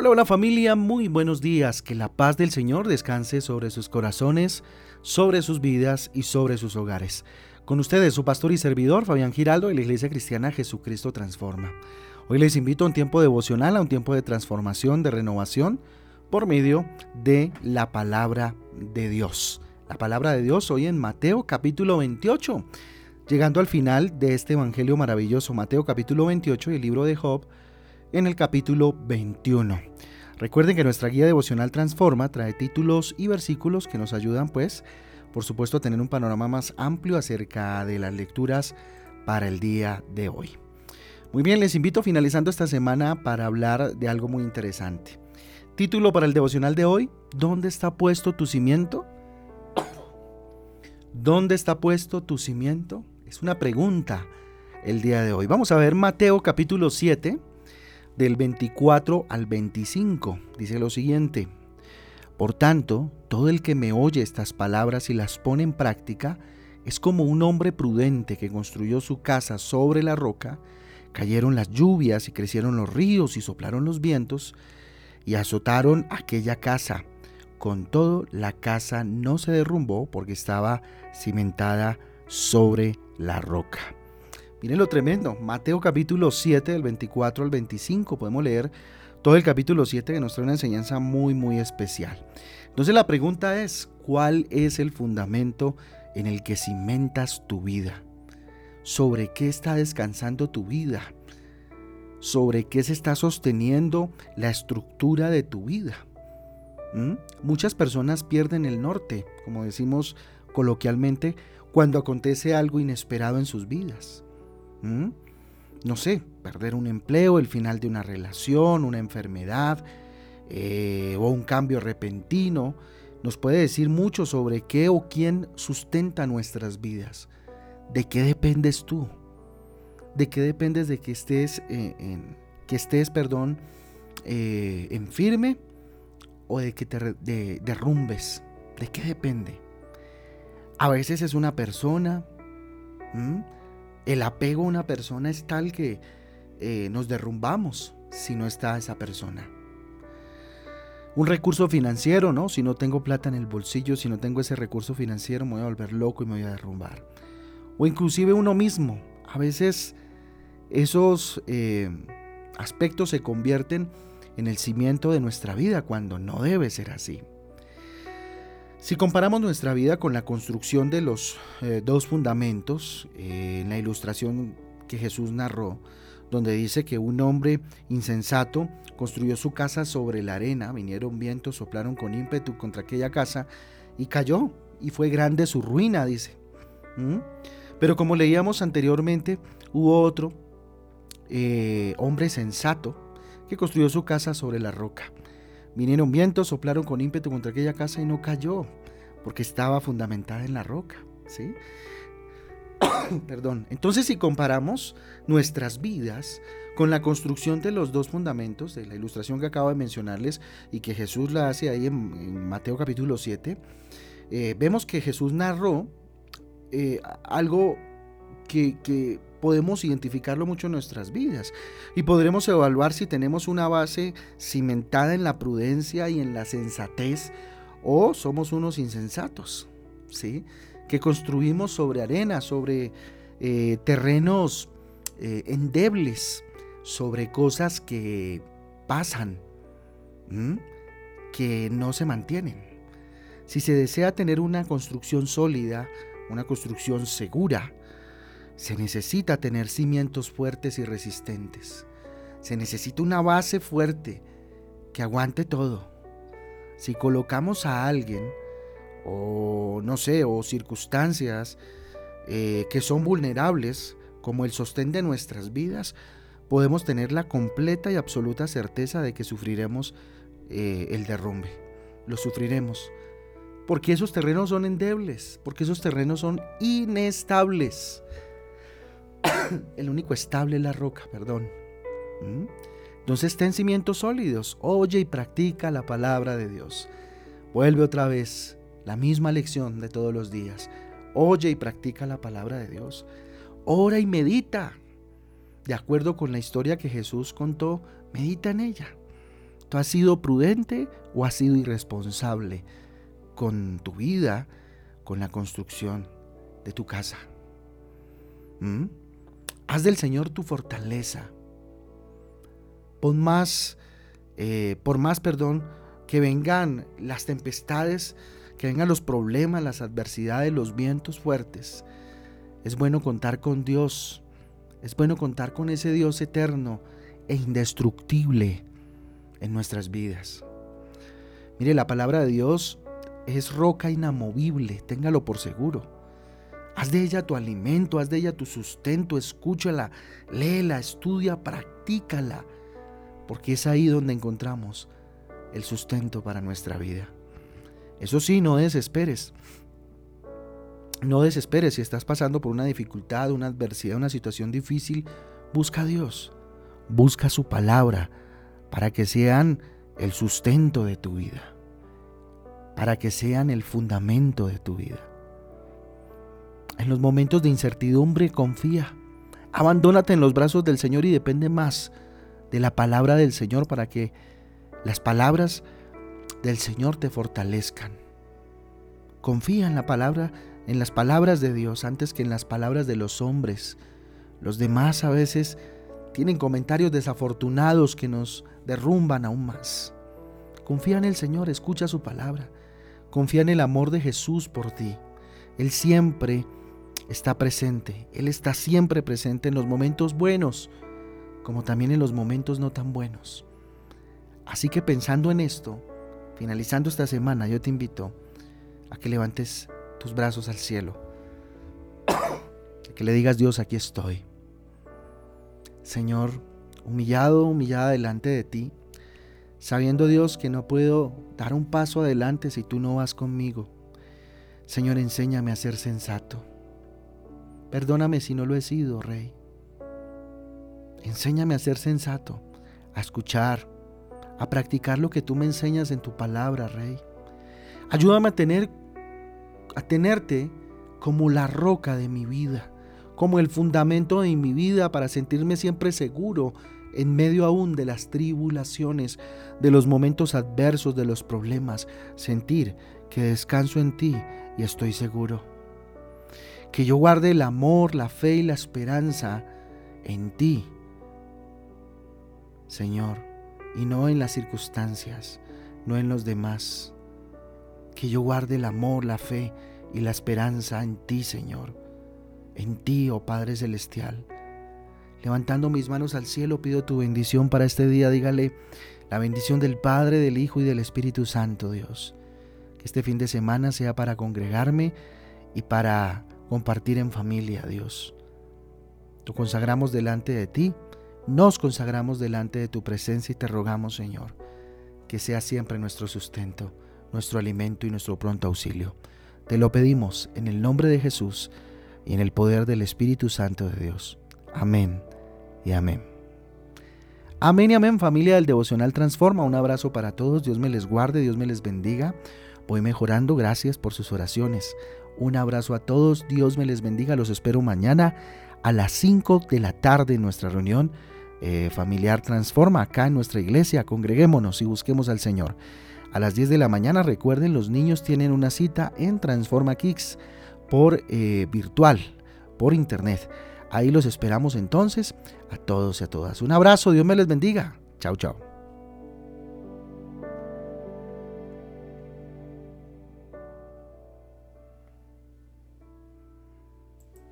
Hola, hola familia, muy buenos días. Que la paz del Señor descanse sobre sus corazones, sobre sus vidas y sobre sus hogares. Con ustedes, su pastor y servidor, Fabián Giraldo, de la Iglesia Cristiana Jesucristo Transforma. Hoy les invito a un tiempo devocional, a un tiempo de transformación, de renovación, por medio de la palabra de Dios. La palabra de Dios hoy en Mateo capítulo 28. Llegando al final de este Evangelio maravilloso, Mateo capítulo 28 y el libro de Job, en el capítulo 21. Recuerden que nuestra guía devocional Transforma trae títulos y versículos que nos ayudan, pues, por supuesto, a tener un panorama más amplio acerca de las lecturas para el día de hoy. Muy bien, les invito finalizando esta semana para hablar de algo muy interesante. Título para el devocional de hoy, ¿dónde está puesto tu cimiento? ¿Dónde está puesto tu cimiento? Es una pregunta el día de hoy. Vamos a ver Mateo capítulo 7, del 24 al 25. Dice lo siguiente. Por tanto, todo el que me oye estas palabras y las pone en práctica es como un hombre prudente que construyó su casa sobre la roca, cayeron las lluvias y crecieron los ríos y soplaron los vientos y azotaron aquella casa. Con todo, la casa no se derrumbó porque estaba cimentada sobre la roca. Miren lo tremendo. Mateo capítulo 7, del 24 al 25. Podemos leer todo el capítulo 7 que nos trae una enseñanza muy, muy especial. Entonces la pregunta es, ¿cuál es el fundamento en el que cimentas tu vida? ¿Sobre qué está descansando tu vida? ¿Sobre qué se está sosteniendo la estructura de tu vida? ¿Mm? Muchas personas pierden el norte, como decimos coloquialmente, cuando acontece algo inesperado en sus vidas. ¿Mm? No sé, perder un empleo, el final de una relación, una enfermedad eh, o un cambio repentino, nos puede decir mucho sobre qué o quién sustenta nuestras vidas. ¿De qué dependes tú? ¿De qué dependes de que estés, eh, en, que estés, perdón, eh, en firme o de que te derrumbes? ¿De qué depende? A veces es una persona. El apego a una persona es tal que eh, nos derrumbamos si no está esa persona. Un recurso financiero, ¿no? Si no tengo plata en el bolsillo, si no tengo ese recurso financiero, me voy a volver loco y me voy a derrumbar. O inclusive uno mismo. A veces esos eh, aspectos se convierten en el cimiento de nuestra vida cuando no debe ser así. Si comparamos nuestra vida con la construcción de los eh, dos fundamentos, eh, en la ilustración que Jesús narró, donde dice que un hombre insensato construyó su casa sobre la arena, vinieron vientos, soplaron con ímpetu contra aquella casa y cayó, y fue grande su ruina, dice. Pero como leíamos anteriormente, hubo otro eh, hombre sensato que construyó su casa sobre la roca. Vinieron vientos, soplaron con ímpetu contra aquella casa y no cayó, porque estaba fundamentada en la roca. ¿sí? Perdón. Entonces, si comparamos nuestras vidas con la construcción de los dos fundamentos, de la ilustración que acabo de mencionarles y que Jesús la hace ahí en, Mateo capítulo 7, eh, vemos que Jesús narró eh, algo que, podemos identificarlo mucho en nuestras vidas y podremos evaluar si tenemos una base cimentada en la prudencia y en la sensatez o somos unos insensatos, ¿sí? Que construimos sobre arena, sobre eh, terrenos eh, endebles, sobre cosas que pasan, que no se mantienen. Si se desea tener una construcción sólida, una construcción segura, se necesita tener cimientos fuertes y resistentes. Se necesita una base fuerte que aguante todo. Si colocamos a alguien, o no sé, o circunstancias eh, que son vulnerables, como el sostén de nuestras vidas, podemos tener la completa y absoluta certeza de que sufriremos eh, el derrumbe. Lo sufriremos. Porque esos terrenos son endebles, porque esos terrenos son inestables. el único estable es la roca, perdón. ¿Mm? Entonces ten cimientos sólidos, oye y practica la palabra de Dios. Vuelve otra vez, la misma lección de todos los días. Oye y practica la palabra de Dios. Ora y medita. De acuerdo con la historia que Jesús contó, medita en ella. ¿Tú has sido prudente o has sido irresponsable con tu vida, con la construcción de tu casa? ¿Mm? Haz del Señor tu fortaleza. Pon más, eh, por más perdón, que vengan las tempestades, que vengan los problemas, las adversidades, los vientos fuertes. Es bueno contar con Dios. Es bueno contar con ese Dios eterno e indestructible en nuestras vidas. Mire, la palabra de Dios es roca inamovible, téngalo por seguro. Haz de ella tu alimento, haz de ella tu sustento, escúchala, léela, estudia, practícala, porque es ahí donde encontramos el sustento para nuestra vida. Eso sí, no desesperes. No desesperes si estás pasando por una dificultad, una adversidad, una situación difícil. Busca a Dios, busca su palabra para que sean el sustento de tu vida, para que sean el fundamento de tu vida. En los momentos de incertidumbre confía, abandónate en los brazos del Señor y depende más de la palabra del Señor para que las palabras del Señor te fortalezcan. Confía en la palabra, en las palabras de Dios antes que en las palabras de los hombres. Los demás a veces tienen comentarios desafortunados que nos derrumban aún más. Confía en el Señor, escucha su palabra. Confía en el amor de Jesús por ti. Él siempre está presente. Él está siempre presente en los momentos buenos, como también en los momentos no tan buenos. Así que pensando en esto, finalizando esta semana, yo te invito a que levantes tus brazos al cielo, a que le digas Dios, aquí estoy. Señor, humillado, humillada delante de ti, sabiendo Dios que no puedo dar un paso adelante si tú no vas conmigo. Señor, enséñame a ser sensato. Perdóname si no lo he sido, Rey. Enséñame a ser sensato, a escuchar, a practicar lo que tú me enseñas en tu palabra, Rey. Ayúdame a tener a tenerte como la roca de mi vida, como el fundamento de mi vida para sentirme siempre seguro en medio aún de las tribulaciones, de los momentos adversos, de los problemas, sentir que descanso en ti y estoy seguro. Que yo guarde el amor, la fe y la esperanza en ti, Señor y no en las circunstancias, no en los demás. Que yo guarde el amor, la fe y la esperanza en ti, Señor, en ti, oh Padre Celestial. Levantando mis manos al cielo, pido tu bendición para este día. Dígale la bendición del Padre, del Hijo y del Espíritu Santo, Dios. Que este fin de semana sea para congregarme y para compartir en familia, Dios. Lo consagramos delante de ti nos consagramos delante de tu presencia y te rogamos, Señor, que sea siempre nuestro sustento, nuestro alimento y nuestro pronto auxilio. Te lo pedimos en el nombre de Jesús y en el poder del Espíritu Santo de Dios. Amén y amén. Amén y amén familia del devocional Transforma. Un abrazo para todos. Dios me les guarde, Dios me les bendiga. Voy mejorando. Gracias por sus oraciones. Un abrazo a todos. Dios me les bendiga. Los espero mañana a las 5 de la tarde en nuestra reunión eh, familiar Transforma acá en nuestra iglesia. Congreguémonos y busquemos al Señor. A las 10 de la mañana, recuerden, los niños tienen una cita en Transforma Kicks por eh, virtual, por internet. Ahí los esperamos entonces a todos y a todas. Un abrazo, Dios me les bendiga. Chao, chao.